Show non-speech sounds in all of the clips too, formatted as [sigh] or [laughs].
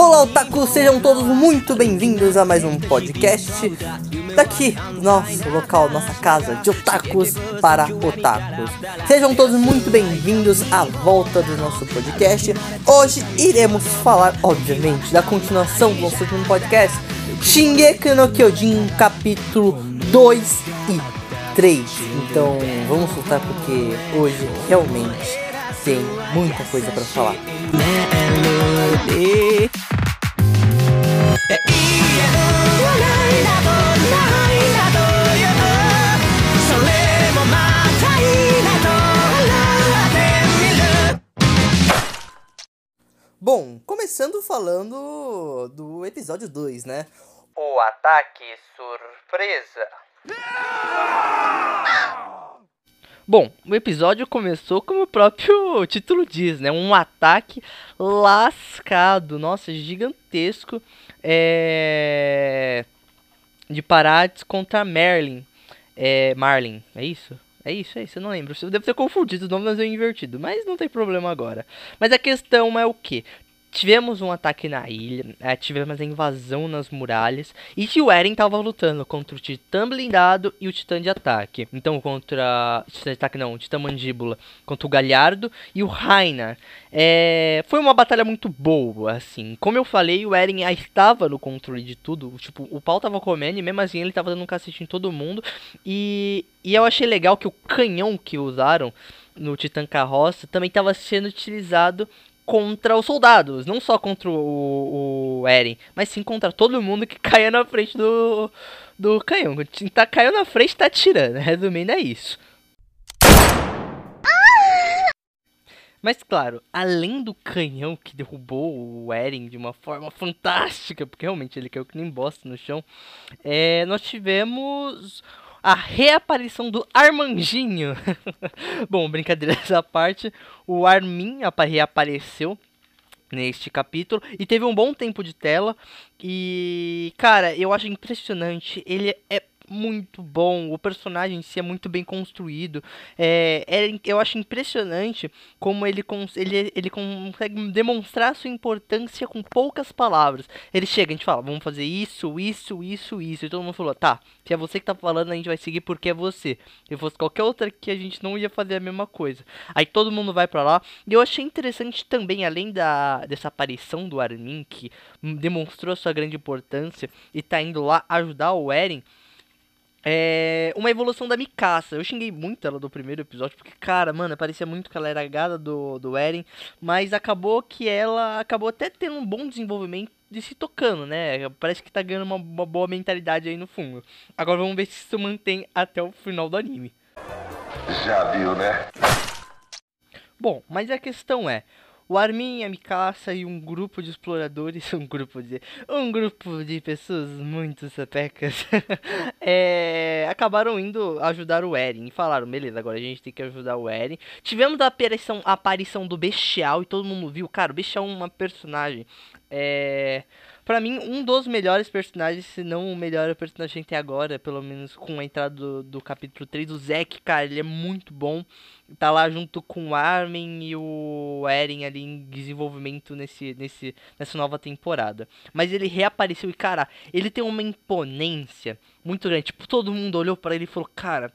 Olá, Otaku! Sejam todos muito bem-vindos a mais um podcast daqui, nosso local, nossa casa de otakus para otakus. Sejam todos muito bem-vindos à volta do nosso podcast. Hoje iremos falar, obviamente, da continuação do nosso último podcast, Shingeki no Kyojin, capítulo 2 e 3. Então, vamos soltar porque hoje realmente tem muita coisa para falar. Bom, começando falando do episódio 2, né? O ataque surpresa. Bom, o episódio começou como o próprio [laughs] título diz, né? Um ataque lascado, nossa, gigantesco, é... de Parades contra Merlin. É, Marlin, é isso? É isso, é isso, eu não lembro. Eu devo ter confundido o nome, mas eu invertido. Mas não tem problema agora. Mas a questão é o que? Tivemos um ataque na ilha, é, tivemos a invasão nas muralhas, e o Eren estava lutando contra o Titã blindado e o Titã de ataque. Então, contra. Titã de ataque não, o Titã mandíbula, contra o Galhardo e o Rainar. É, foi uma batalha muito boa, assim. Como eu falei, o Eren estava no controle de tudo. Tipo, o pau tava comendo e mesmo assim ele tava dando um cacete em todo mundo. E, e eu achei legal que o canhão que usaram no Titã Carroça também estava sendo utilizado contra os soldados, não só contra o, o Eren, mas sim contra todo mundo que [laughs] caia na frente do, do canhão. Tá caiu na frente, tá tirando. [laughs] Resumindo, é isso. Mas claro, além do canhão que derrubou o Eren de uma forma fantástica, porque realmente ele caiu que nem bosta no chão, é, nós tivemos a reaparição do Armandinho. [laughs] Bom, brincadeiras à parte, o Armin reapareceu neste capítulo e teve um bom tempo de tela e cara eu acho impressionante ele é muito bom, o personagem em si é muito bem construído. É, é eu acho impressionante como ele, cons ele, ele consegue demonstrar sua importância com poucas palavras. Ele chega, a gente fala, vamos fazer isso, isso, isso, isso. E todo mundo falou, tá, se é você que tá falando, a gente vai seguir porque é você. Se fosse qualquer outra que a gente não ia fazer a mesma coisa. Aí todo mundo vai para lá. E eu achei interessante também, além da, dessa aparição do Armin, que demonstrou sua grande importância e tá indo lá ajudar o Eren. É uma evolução da Mikasa. Eu xinguei muito ela do primeiro episódio, porque, cara, mano, parecia muito que ela era gada do, do Eren. Mas acabou que ela acabou até tendo um bom desenvolvimento de se tocando, né? Parece que tá ganhando uma, uma boa mentalidade aí no fundo. Agora vamos ver se isso mantém até o final do anime. Já viu, né? Bom, mas a questão é, o Armin, a Mikasa e um grupo de exploradores, [laughs] um grupo de um grupo de pessoas muito sapecas, [laughs] é, acabaram indo ajudar o Eren e falaram, beleza, agora a gente tem que ajudar o Eren. Tivemos a aparição, a aparição do Bestial e todo mundo viu, cara, o Bestial é uma personagem é, para mim, um dos melhores personagens, se não o melhor personagem até agora, pelo menos com a entrada do, do capítulo 3, o Zack, cara, ele é muito bom. Tá lá junto com o Armin e o Eren ali em desenvolvimento nesse, nesse, nessa nova temporada. Mas ele reapareceu e, cara, ele tem uma imponência muito grande. Tipo, todo mundo olhou para ele e falou, cara,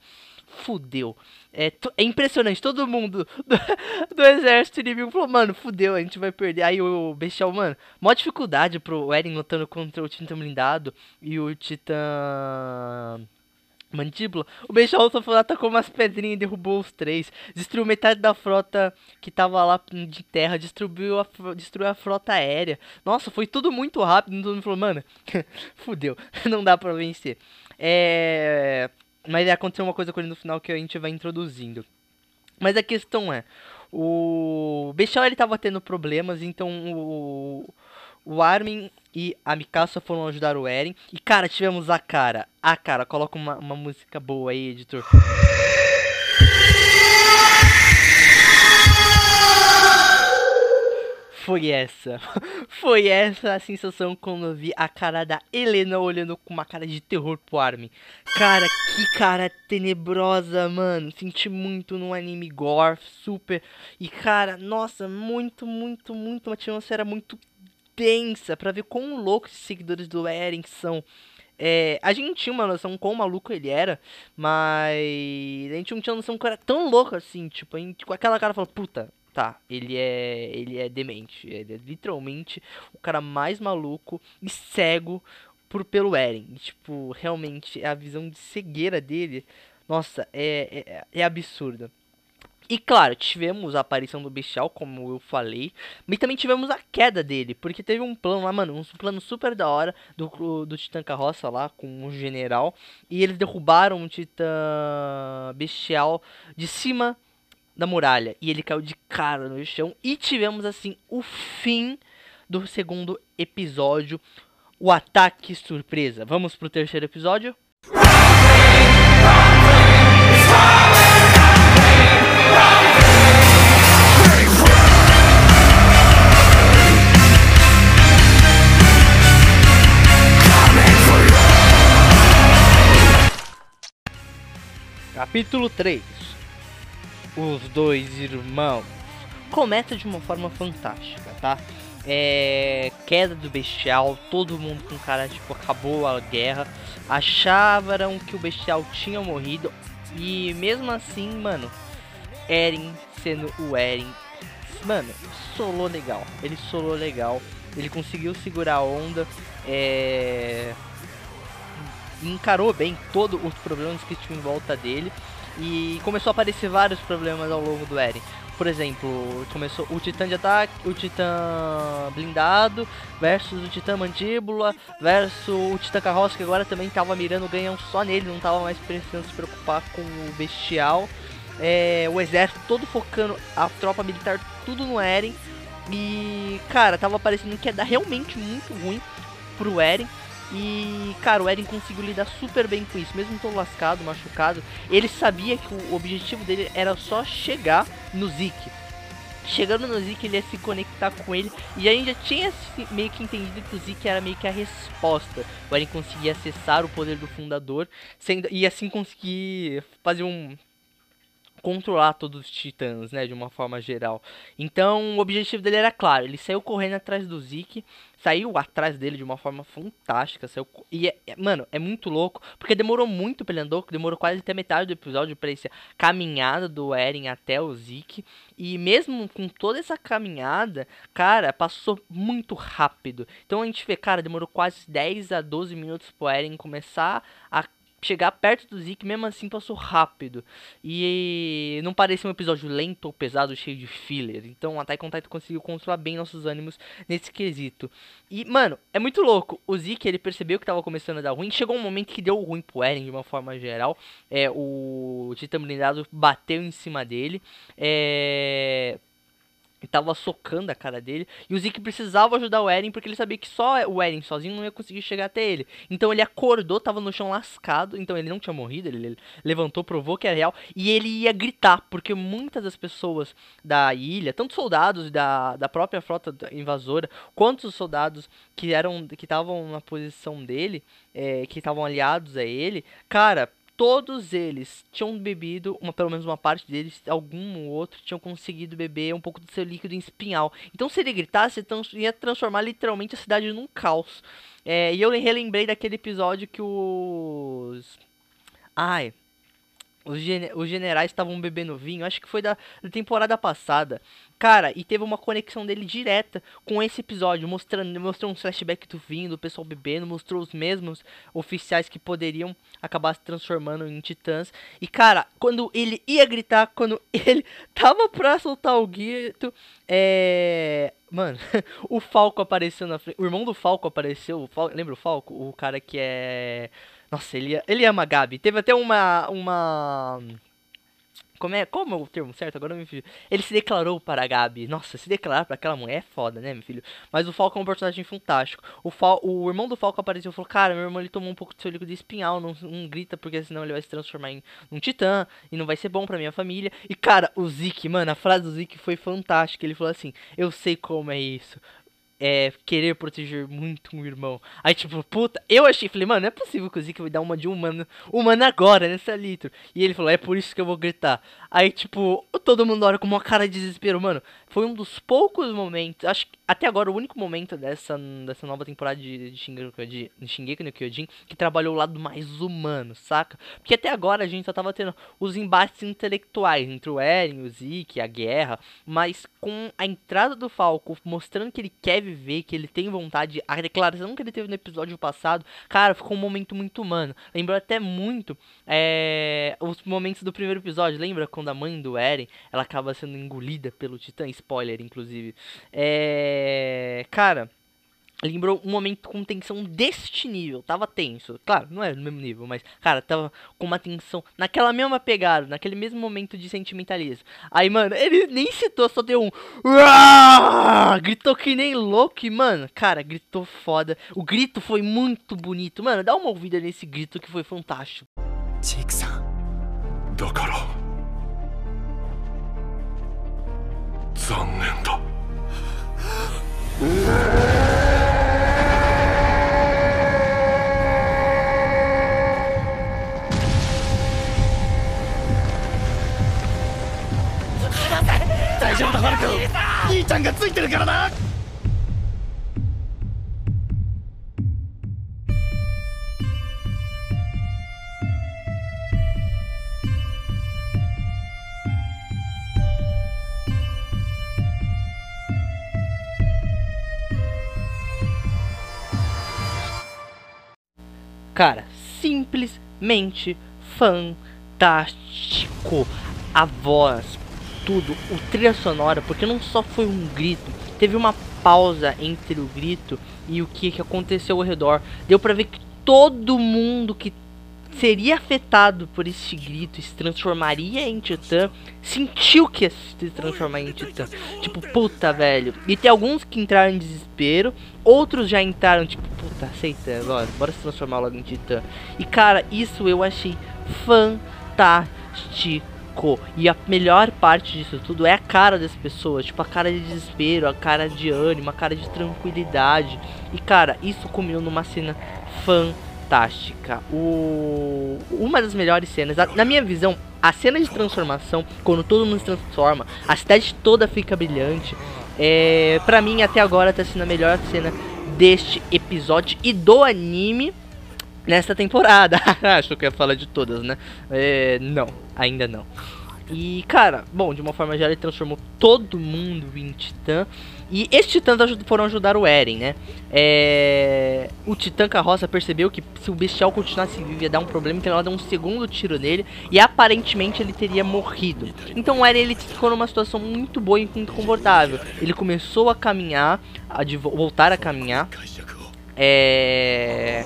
fudeu. É, é impressionante, todo mundo [laughs] do, do, exército inimigo falou, mano, fudeu, a gente vai perder. Aí o Bestial, mano, maior dificuldade pro Eren lutando contra o Titã blindado e o Titã mandíbula. O Bestial só foi lá, tacou umas pedrinhas e derrubou os três. Destruiu metade da frota que tava lá de terra, destruiu a, destruiu a frota aérea. Nossa, foi tudo muito rápido. Todo mundo falou, mano, [laughs] fudeu, [laughs] não dá pra vencer. É... Mas aconteceu uma coisa com ele no final que a gente vai introduzindo. Mas a questão é, o Bechal ele tava tendo problemas, então o, o Armin e a Mikasa foram ajudar o Eren. E cara, tivemos a cara. A cara, coloca uma, uma música boa aí, editor. Foi essa. [laughs] Foi essa a sensação quando eu vi a cara da Helena olhando com uma cara de terror pro Armin. Cara, que cara tenebrosa, mano. Senti muito no anime gore, super. E cara, nossa, muito, muito, muito. Uma atmosfera muito densa para ver quão loucos os seguidores do Eren são. É, a gente tinha uma noção quão maluco ele era, mas a gente não tinha noção que era tão louco assim, tipo, a gente, com aquela cara falou, puta, tá, ele é ele é demente, ele é literalmente o cara mais maluco e cego por pelo Eren. E, tipo, realmente a visão de cegueira dele, nossa, é, é, é absurda. E claro, tivemos a aparição do Bestial, como eu falei, mas também tivemos a queda dele, porque teve um plano lá, mano, um plano super da hora do, do Titã Carroça lá, com o general, e eles derrubaram o Titã Bestial de cima da muralha, e ele caiu de cara no chão, e tivemos assim o fim do segundo episódio, o ataque surpresa. Vamos pro terceiro episódio? Capítulo 3 Os dois irmãos. Começa de uma forma fantástica, tá? É, queda do bestial, todo mundo com cara tipo acabou a guerra, achavam que o bestial tinha morrido e mesmo assim, mano, Eren sendo o Eren, mano, solou legal, ele solou legal, ele conseguiu segurar a onda, é, encarou bem todos os problemas que tinham em volta dele e começou a aparecer vários problemas ao longo do Eren. Por exemplo, começou o Titã de ataque, o Titã blindado versus o Titã mandíbula versus o Titã carroça que agora também estava mirando ganham só nele, não estava mais precisando se preocupar com o bestial. É, o exército todo focando a tropa militar tudo no Eren e cara, tava parecendo que ia dar realmente muito ruim pro Eren. E, cara, o Eren conseguiu lidar super bem com isso, mesmo todo lascado, machucado. Ele sabia que o objetivo dele era só chegar no Zeke. Chegando no Zeke, ele ia se conectar com ele. E a gente já tinha meio que entendido que o Zeke era meio que a resposta. O Eren conseguia acessar o poder do fundador sendo, e assim conseguir fazer um controlar todos os titãs, né, de uma forma geral. Então, o objetivo dele era claro, ele saiu correndo atrás do Zeke, saiu atrás dele de uma forma fantástica, saiu e é, é, mano, é muito louco, porque demorou muito pra ele andar, demorou quase até metade do episódio para essa caminhada do Eren até o Zeke, e mesmo com toda essa caminhada, cara, passou muito rápido. Então a gente vê, cara, demorou quase 10 a 12 minutos pro Eren começar a chegar perto do Zeke, mesmo assim passou rápido. E não parecia um episódio lento ou pesado, cheio de filler. Então Attack on Titan conseguiu controlar bem nossos ânimos nesse quesito. E, mano, é muito louco. O Zeke, ele percebeu que tava começando a dar ruim. Chegou um momento que deu ruim pro Eren, de uma forma geral. É, o Titan blindado bateu em cima dele. É tava socando a cara dele. E o Zeke precisava ajudar o Eren porque ele sabia que só o Eren sozinho não ia conseguir chegar até ele. Então ele acordou, tava no chão lascado. Então ele não tinha morrido, ele, ele levantou, provou que era real. E ele ia gritar, porque muitas das pessoas da ilha, tanto soldados da, da própria frota invasora, quanto os soldados que eram que estavam na posição dele, é, que estavam aliados a ele, cara todos eles tinham bebido, uma, pelo menos uma parte deles, algum ou outro, tinham conseguido beber um pouco do seu líquido em espinhal. Então, se ele gritasse, ia transformar literalmente a cidade num caos. É, e eu relembrei daquele episódio que os. Ai. Os, os generais estavam bebendo vinho, acho que foi da, da temporada passada. Cara, e teve uma conexão dele direta com esse episódio, mostrando, mostrou um flashback do vinho, do pessoal bebendo, mostrou os mesmos oficiais que poderiam acabar se transformando em titãs. E cara, quando ele ia gritar, quando [laughs] ele tava pra soltar o grito, é. Mano, [laughs] o Falco apareceu na frente. O irmão do Falco apareceu. O Fal... Lembra o Falco? O cara que é. Nossa, ele, ele ama a Gabi. Teve até uma. uma como é, como é o termo certo agora, meu filho? Ele se declarou para a Gabi. Nossa, se declarar para aquela mulher é foda, né, meu filho? Mas o Falco é um personagem fantástico. O, Fal o irmão do Falco apareceu e falou: Cara, meu irmão ele tomou um pouco de seu líquido espinhal. Não, não grita, porque senão ele vai se transformar em um titã. E não vai ser bom pra minha família. E cara, o Zeke, mano, a frase do Zeke foi fantástica. Ele falou assim: Eu sei como é isso é, querer proteger muito um irmão. Aí, tipo, puta, eu achei, falei, mano, não é possível que o Zeke vai dar uma de humano, humano agora, nessa litro. E ele falou, é por isso que eu vou gritar. Aí, tipo, todo mundo olha com uma cara de desespero, mano. Foi um dos poucos momentos, acho que até agora o único momento dessa, dessa nova temporada de, de, Shingeki, de, de Shingeki no Kyojin que trabalhou o lado mais humano, saca? Porque até agora a gente só tava tendo os embates intelectuais entre o Eren, o Zeke, a guerra, mas com a entrada do Falco mostrando que ele quer viver, que ele tem vontade, a declaração que ele teve no episódio passado, cara, ficou um momento muito humano. Lembrou até muito é, os momentos do primeiro episódio, lembra quando a mãe do Eren, ela acaba sendo engolida pelo Titã, spoiler inclusive. É, cara, lembrou um momento com tensão deste nível. Tava tenso. Claro, não é no mesmo nível, mas, cara, tava com uma tensão naquela mesma pegada, naquele mesmo momento de sentimentalismo. Aí, mano, ele nem citou, só deu um. Gritou que nem louco, e, mano, cara, gritou foda. O grito foi muito bonito. Mano, dá uma ouvida nesse grito que foi fantástico. Jake-san. だから 残念だ。大丈夫だマルコ兄ちゃんがついてるからな Cara, simplesmente fantástico. A voz, tudo, o trilha sonora, porque não só foi um grito, teve uma pausa entre o grito e o que, que aconteceu ao redor. Deu pra ver que todo mundo que seria afetado por esse grito se transformaria em titã, sentiu que ia se transformar em titã. Tipo, puta, velho. E tem alguns que entraram em desespero, outros já entraram, tipo, puta, aceita agora, bora se transformar logo em titã. E cara, isso eu achei fantástico. E a melhor parte disso tudo é a cara das pessoas, tipo a cara de desespero, a cara de ânimo, a cara de tranquilidade. E cara, isso culminou numa cena fantástica. O... Uma das melhores cenas, na minha visão, a cena de transformação, quando todo mundo se transforma, a cidade toda fica brilhante. É, pra mim, até agora, tá sendo a melhor cena deste episódio e do anime nesta temporada. [laughs] Acho que eu ia falar de todas, né? É, não, ainda não. E, cara, bom, de uma forma geral, ele transformou todo mundo em Titã. E esses titãs foram ajudar o Eren, né? É... O Titã Carroça percebeu que se o Bestial continuasse vivo ia dar um problema, então ela deu um segundo tiro nele e aparentemente ele teria morrido. Então o Eren ele ficou numa situação muito boa e muito confortável. Ele começou a caminhar, a voltar a caminhar. É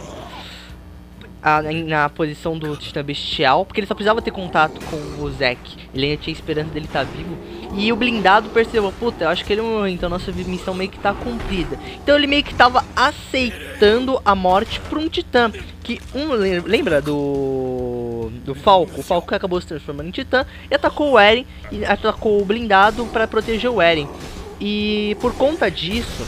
a, na posição do Titã Bestial, porque ele só precisava ter contato com o Zack. Ele ainda tinha esperança dele estar tá vivo. E o blindado percebeu, puta, eu acho que ele morreu, então nossa missão meio que tá cumprida. Então ele meio que tava aceitando a morte por um Titã. Que um lembra do do Falco? O Falco acabou se transformando em Titã e atacou o Eren e atacou o blindado para proteger o Eren. E por conta disso,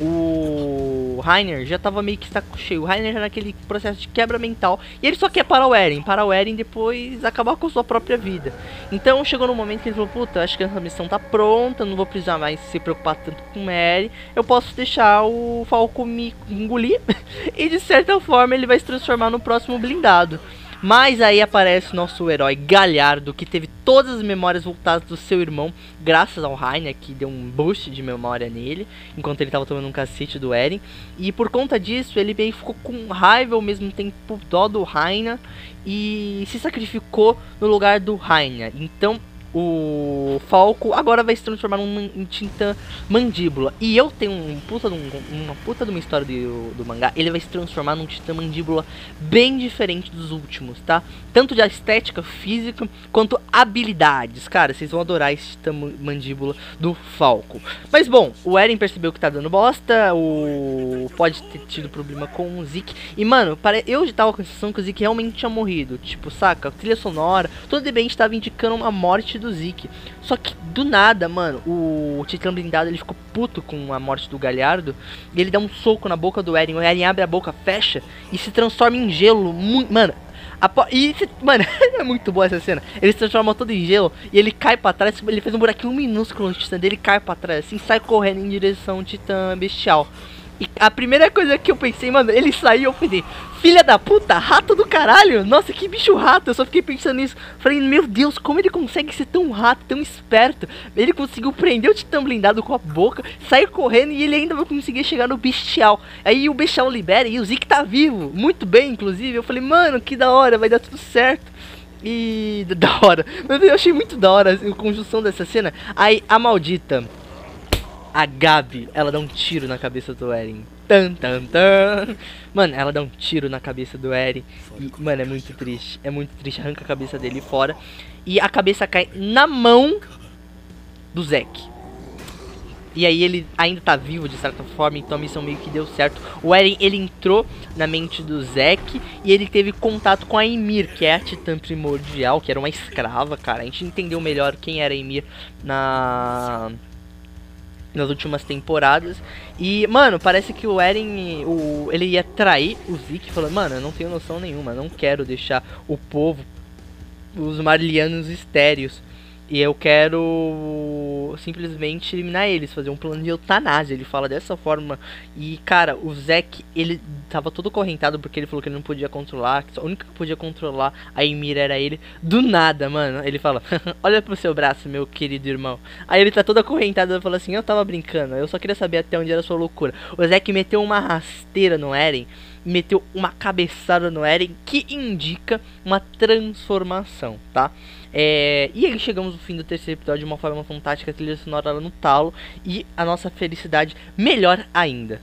o Rainer já tava meio que está cheio. O Rainer já naquele processo de quebra mental. E ele só quer parar o Eren. Parar o Eren depois acabar com sua própria vida. Então chegou no momento que ele falou: Puta, acho que essa missão tá pronta. Não vou precisar mais se preocupar tanto com o Eren. Eu posso deixar o Falco me engolir. [laughs] e de certa forma ele vai se transformar no próximo blindado. Mas aí aparece nosso herói Galhardo, que teve todas as memórias voltadas do seu irmão, graças ao Rainer, que deu um boost de memória nele, enquanto ele estava tomando um cacete do Eren. E por conta disso, ele meio ficou com raiva ao mesmo tempo dó do Rainer e se sacrificou no lugar do Rainer. Então o Falco agora vai se transformar num, em tinta mandíbula. E eu tenho um puta um, uma puta de uma história do, do mangá. Ele vai se transformar num titã mandíbula bem diferente dos últimos, tá? Tanto de estética física quanto habilidades. Cara, vocês vão adorar esse titã mandíbula do Falco. Mas bom, o Eren percebeu que tá dando bosta. O pode ter tido problema com o Zeke. E mano, eu já tava com a sensação que o Zeke realmente tinha morrido. Tipo, saca? A trilha sonora, todo de bem estava indicando uma morte morte do Zeke. Só que do nada, mano, o Titã blindado ele ficou puto com a morte do Galhardo. E ele dá um soco na boca do Eren. O Eren abre a boca, fecha e se transforma em gelo. Mano, e, mano, [laughs] é muito boa essa cena. Ele se transforma todo em gelo e ele cai pra trás. Ele fez um buraquinho minúsculo no titã dele, cai pra trás assim, sai correndo em direção ao titã bestial. E a primeira coisa que eu pensei, mano, ele saiu, eu pensei, filha da puta, rato do caralho, nossa, que bicho rato, eu só fiquei pensando nisso. Falei, meu Deus, como ele consegue ser tão rato, tão esperto? Ele conseguiu prender o titã blindado com a boca, sair correndo e ele ainda vai conseguir chegar no bestial. Aí o bestial libera e o Zeke tá vivo, muito bem, inclusive. Eu falei, mano, que da hora, vai dar tudo certo. E [laughs] da hora, eu achei muito da hora a conjunção dessa cena. Aí a maldita a Gabi, ela dá um tiro na cabeça do Eren. Tan, tan, tan. Mano, ela dá um tiro na cabeça do Eren. E, mano, é muito triste. É muito triste. Arranca a cabeça dele fora. E a cabeça cai na mão do Zack. E aí ele ainda tá vivo de certa forma, então a missão meio que deu certo. O Eren, ele entrou na mente do Zack e ele teve contato com a Ymir, que é a titã primordial, que era uma escrava, cara. A gente entendeu melhor quem era a Ymir na nas últimas temporadas. E, mano, parece que o Eren, o, ele ia trair o Zeke, falando, mano, eu não tenho noção nenhuma, não quero deixar o povo, os Marlianos estéreos. E eu quero simplesmente eliminar eles, fazer um plano de eutanásia. Ele fala dessa forma. E, cara, o Zack, ele tava todo correntado porque ele falou que ele não podia controlar. Que a única que podia controlar a Emir era ele. Do nada, mano. Ele fala: [laughs] Olha pro seu braço, meu querido irmão. Aí ele tá todo acorrentado e fala assim: Eu tava brincando, eu só queria saber até onde era sua loucura. O Zack meteu uma rasteira no Eren meteu uma cabeçada no Eren que indica uma transformação, tá? É, e aí chegamos no fim do terceiro episódio de uma forma fantástica, a trilha sonora lá no talo e a nossa felicidade melhor ainda.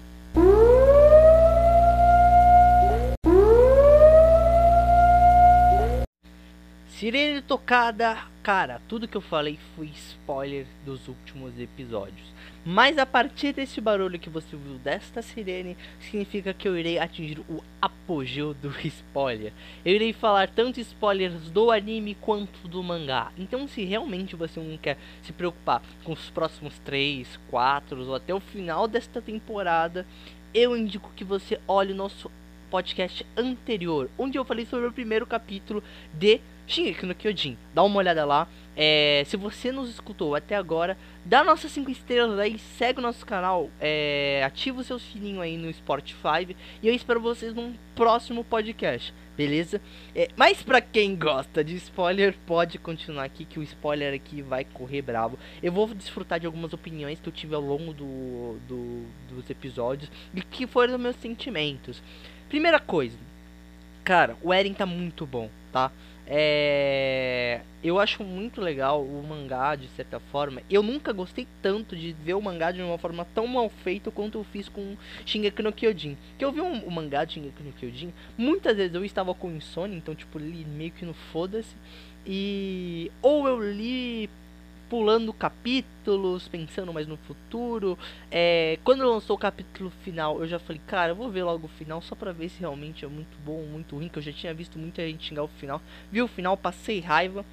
Sirene tocada, cara, tudo que eu falei foi spoiler dos últimos episódios. Mas a partir desse barulho que você viu desta sirene, significa que eu irei atingir o apogeu do [laughs] spoiler. Eu irei falar tanto spoilers do anime quanto do mangá. Então, se realmente você não quer se preocupar com os próximos 3, 4 ou até o final desta temporada, eu indico que você olhe o nosso podcast anterior, onde eu falei sobre o primeiro capítulo de Shingeki no Kyojin. Dá uma olhada lá. É, se você nos escutou até agora, dá nossas 5 estrelas aí, segue o nosso canal, é, ativa o seu sininho aí no Spotify e eu espero vocês num próximo podcast, beleza? É, mas pra quem gosta de spoiler, pode continuar aqui que o spoiler aqui vai correr bravo. Eu vou desfrutar de algumas opiniões que eu tive ao longo do, do dos episódios e que foram meus sentimentos. Primeira coisa, cara, o Eren tá muito bom, tá? É, eu acho muito legal o mangá de certa forma. Eu nunca gostei tanto de ver o mangá de uma forma tão mal feita quanto eu fiz com Shingeki no Kyojin. Que eu vi um, o mangá de Shingeki no Kyojin, muitas vezes eu estava com insônia, então tipo li meio que no foda-se. E ou eu li pulando capítulos, pensando mais no futuro. É, quando lançou o capítulo final, eu já falei, cara, eu vou ver logo o final só pra ver se realmente é muito bom ou muito ruim, que eu já tinha visto muita gente xingar o final. Vi o final, passei raiva.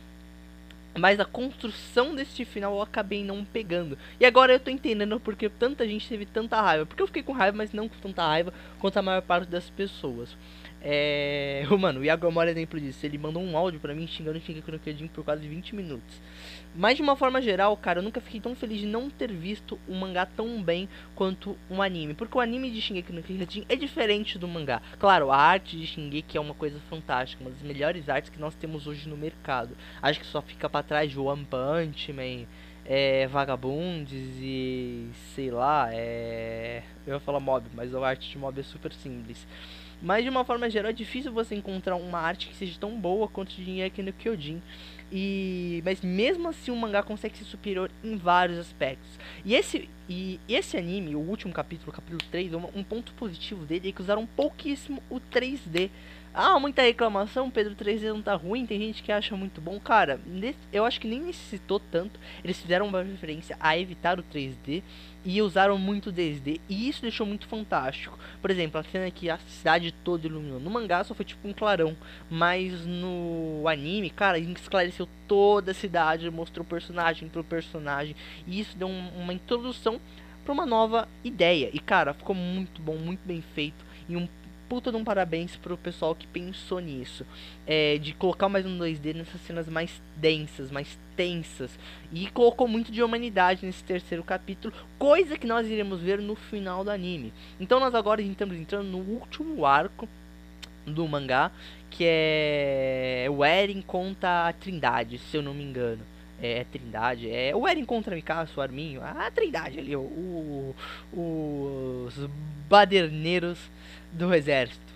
Mas a construção deste final eu acabei não pegando. E agora eu tô entendendo porque tanta gente teve tanta raiva. Porque eu fiquei com raiva, mas não com tanta raiva quanto a maior parte das pessoas. É. [laughs] Mano, o Iago é o maior exemplo disso. Ele mandou um áudio pra mim xingando o Shingeki por quase 20 minutos. Mas de uma forma geral, cara, eu nunca fiquei tão feliz de não ter visto um mangá tão bem quanto um anime. Porque o anime de Shingeki no Kyojin é diferente do mangá. Claro, a arte de Shingeki é uma coisa fantástica, uma das melhores artes que nós temos hoje no mercado. Acho que só fica para trás de One Punch Man, é, Vagabundes e sei lá, é. Eu ia falar mob, mas a arte de mob é super simples. Mas de uma forma geral é difícil você encontrar uma arte que seja tão boa quanto Shingeki no Kyojin. E mas mesmo assim o mangá consegue ser superior em vários aspectos. E esse e esse anime, o último capítulo, o capítulo 3, um, um ponto positivo dele é que usaram pouquíssimo o 3D Ah, muita reclamação, Pedro 3D não tá ruim, tem gente que acha muito bom. Cara, eu acho que nem necessitou tanto. Eles fizeram uma referência a evitar o 3D e usaram muito 2D. E isso deixou muito fantástico. Por exemplo, a cena que a cidade toda iluminou. No mangá só foi tipo um clarão. Mas no anime, cara, esclareceu toda a cidade, mostrou personagem pro personagem. E isso deu um, uma introdução para uma nova ideia. E cara, ficou muito bom, muito bem feito. E um puta de um parabéns pro pessoal que pensou nisso. É, de colocar mais um 2D nessas cenas mais densas, mais tensas. E colocou muito de humanidade nesse terceiro capítulo, coisa que nós iremos ver no final do anime. Então nós agora estamos entrando no último arco do mangá, que é o Eren contra a Trindade, se eu não me engano. É, é Trindade, é o Eren contra Mikasa, o Arminho, a Trindade ali, o, o, os baderneiros do exército.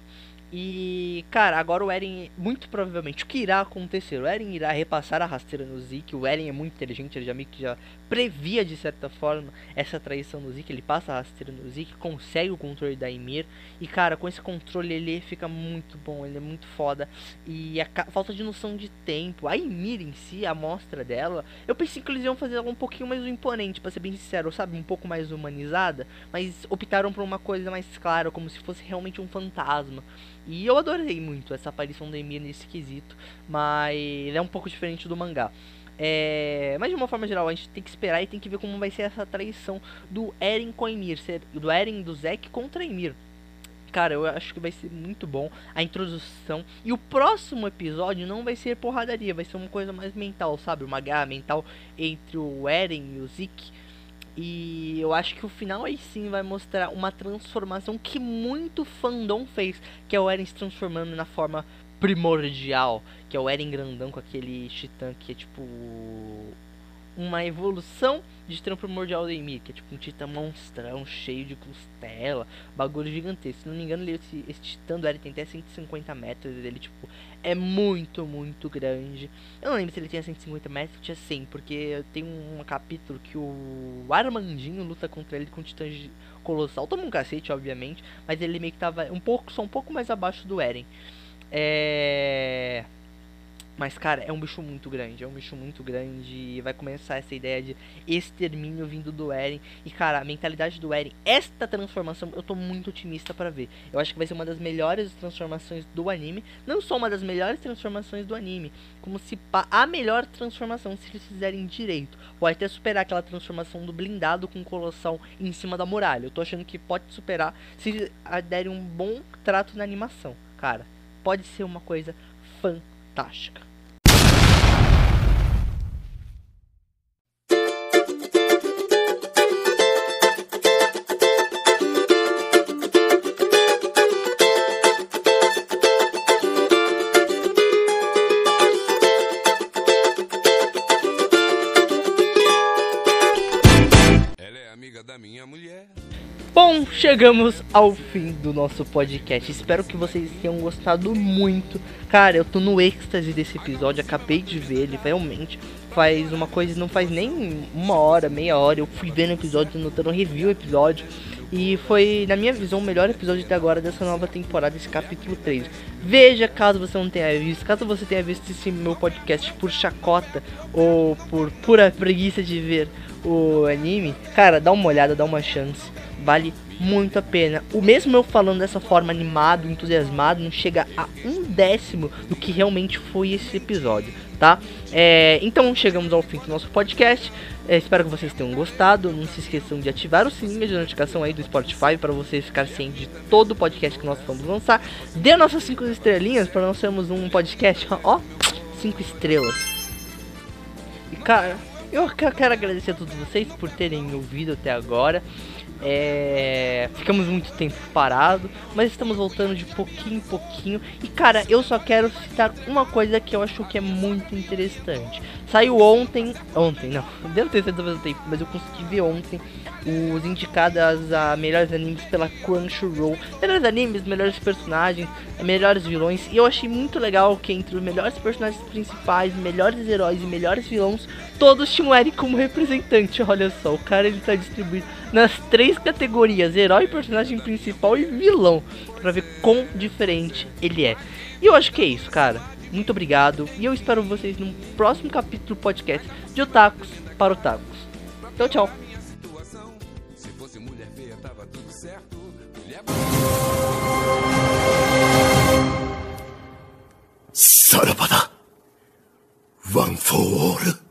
E, cara, agora o Eren, muito provavelmente, o que irá acontecer? O Eren irá repassar a rasteira no Zeke. O Eren é muito inteligente, ele já meio que já previa, de certa forma, essa traição no Zeke. Ele passa a rasteira no Zeke, consegue o controle da Ymir. E, cara, com esse controle ele fica muito bom, ele é muito foda. E a falta de noção de tempo. A Ymir em si, a mostra dela, eu pensei que eles iam fazer ela um pouquinho mais imponente, pra ser bem sincero, sabe? Um pouco mais humanizada. Mas optaram por uma coisa mais clara, como se fosse realmente um fantasma. E eu adorei muito essa aparição da Ymir nesse quesito, mas é um pouco diferente do mangá. É, mas de uma forma geral, a gente tem que esperar e tem que ver como vai ser essa traição do Eren com a Ymir, do Eren do Zek contra a Ymir. Cara, eu acho que vai ser muito bom a introdução. E o próximo episódio não vai ser porradaria, vai ser uma coisa mais mental, sabe? Uma guerra mental entre o Eren e o Zeke e eu acho que o final aí sim vai mostrar uma transformação que muito fandom fez, que é o Eren se transformando na forma primordial, que é o Eren grandão com aquele titã que é tipo uma evolução de titã primordial do Ymir, que é tipo um titã monstrão, cheio de costela, bagulho gigantesco. Se não me engano, ele, esse, esse titã do Eren tem até 150 metros, ele tipo é muito, muito grande. Eu não lembro se ele tinha 150 metros, tinha 100, porque tem um capítulo que o Armandinho luta contra ele com titã colossal, toma um cacete, obviamente, mas ele meio que tava um pouco, só um pouco mais abaixo do Eren. É... Mas, cara, é um bicho muito grande. É um bicho muito grande. E vai começar essa ideia de extermínio vindo do Eren. E, cara, a mentalidade do Eren, esta transformação, eu tô muito otimista para ver. Eu acho que vai ser uma das melhores transformações do anime. Não só uma das melhores transformações do anime. Como se a melhor transformação se eles fizerem direito. Pode até superar aquela transformação do blindado com colossal em cima da muralha. Eu tô achando que pode superar se derem um bom trato na animação. Cara, pode ser uma coisa fantástica. Chegamos ao fim do nosso podcast. Espero que vocês tenham gostado muito. Cara, eu tô no êxtase desse episódio. Acabei de ver ele, realmente. Faz uma coisa, não faz nem uma hora, meia hora. Eu fui vendo o episódio, notando review o episódio. E foi, na minha visão, o melhor episódio até agora dessa nova temporada, esse capítulo 3. Veja caso você não tenha visto, caso você tenha visto esse meu podcast por chacota ou por pura preguiça de ver o anime, cara, dá uma olhada, dá uma chance vale muito a pena. O mesmo eu falando dessa forma animado, entusiasmado, não chega a um décimo do que realmente foi esse episódio, tá? É, então chegamos ao fim do nosso podcast. É, espero que vocês tenham gostado. Não se esqueçam de ativar o sininho de notificação aí do Spotify para vocês ficarem cientes de todo o podcast que nós vamos lançar. Dê nossas 5 estrelinhas para nós sermos um podcast, [laughs] ó, 5 estrelas. E cara, eu quero agradecer a todos vocês por terem ouvido até agora. É... Ficamos muito tempo parado, mas estamos voltando de pouquinho em pouquinho. E cara, eu só quero citar uma coisa que eu acho que é muito interessante. Saiu ontem, ontem não, devo ter certeza do tempo, mas eu consegui ver ontem os indicados a melhores animes pela Crunchyroll. Melhores animes, melhores personagens, melhores vilões. E eu achei muito legal que entre os melhores personagens principais, melhores heróis e melhores vilões, todos tinham Eric como representante. Olha só, o cara ele tá distribuído nas três categorias: herói, personagem principal e vilão. Pra ver quão diferente ele é. E eu acho que é isso, cara. Muito obrigado. E eu espero vocês no próximo capítulo do podcast de Otakus para Otakus. Então, tchau. Mulher... One for all.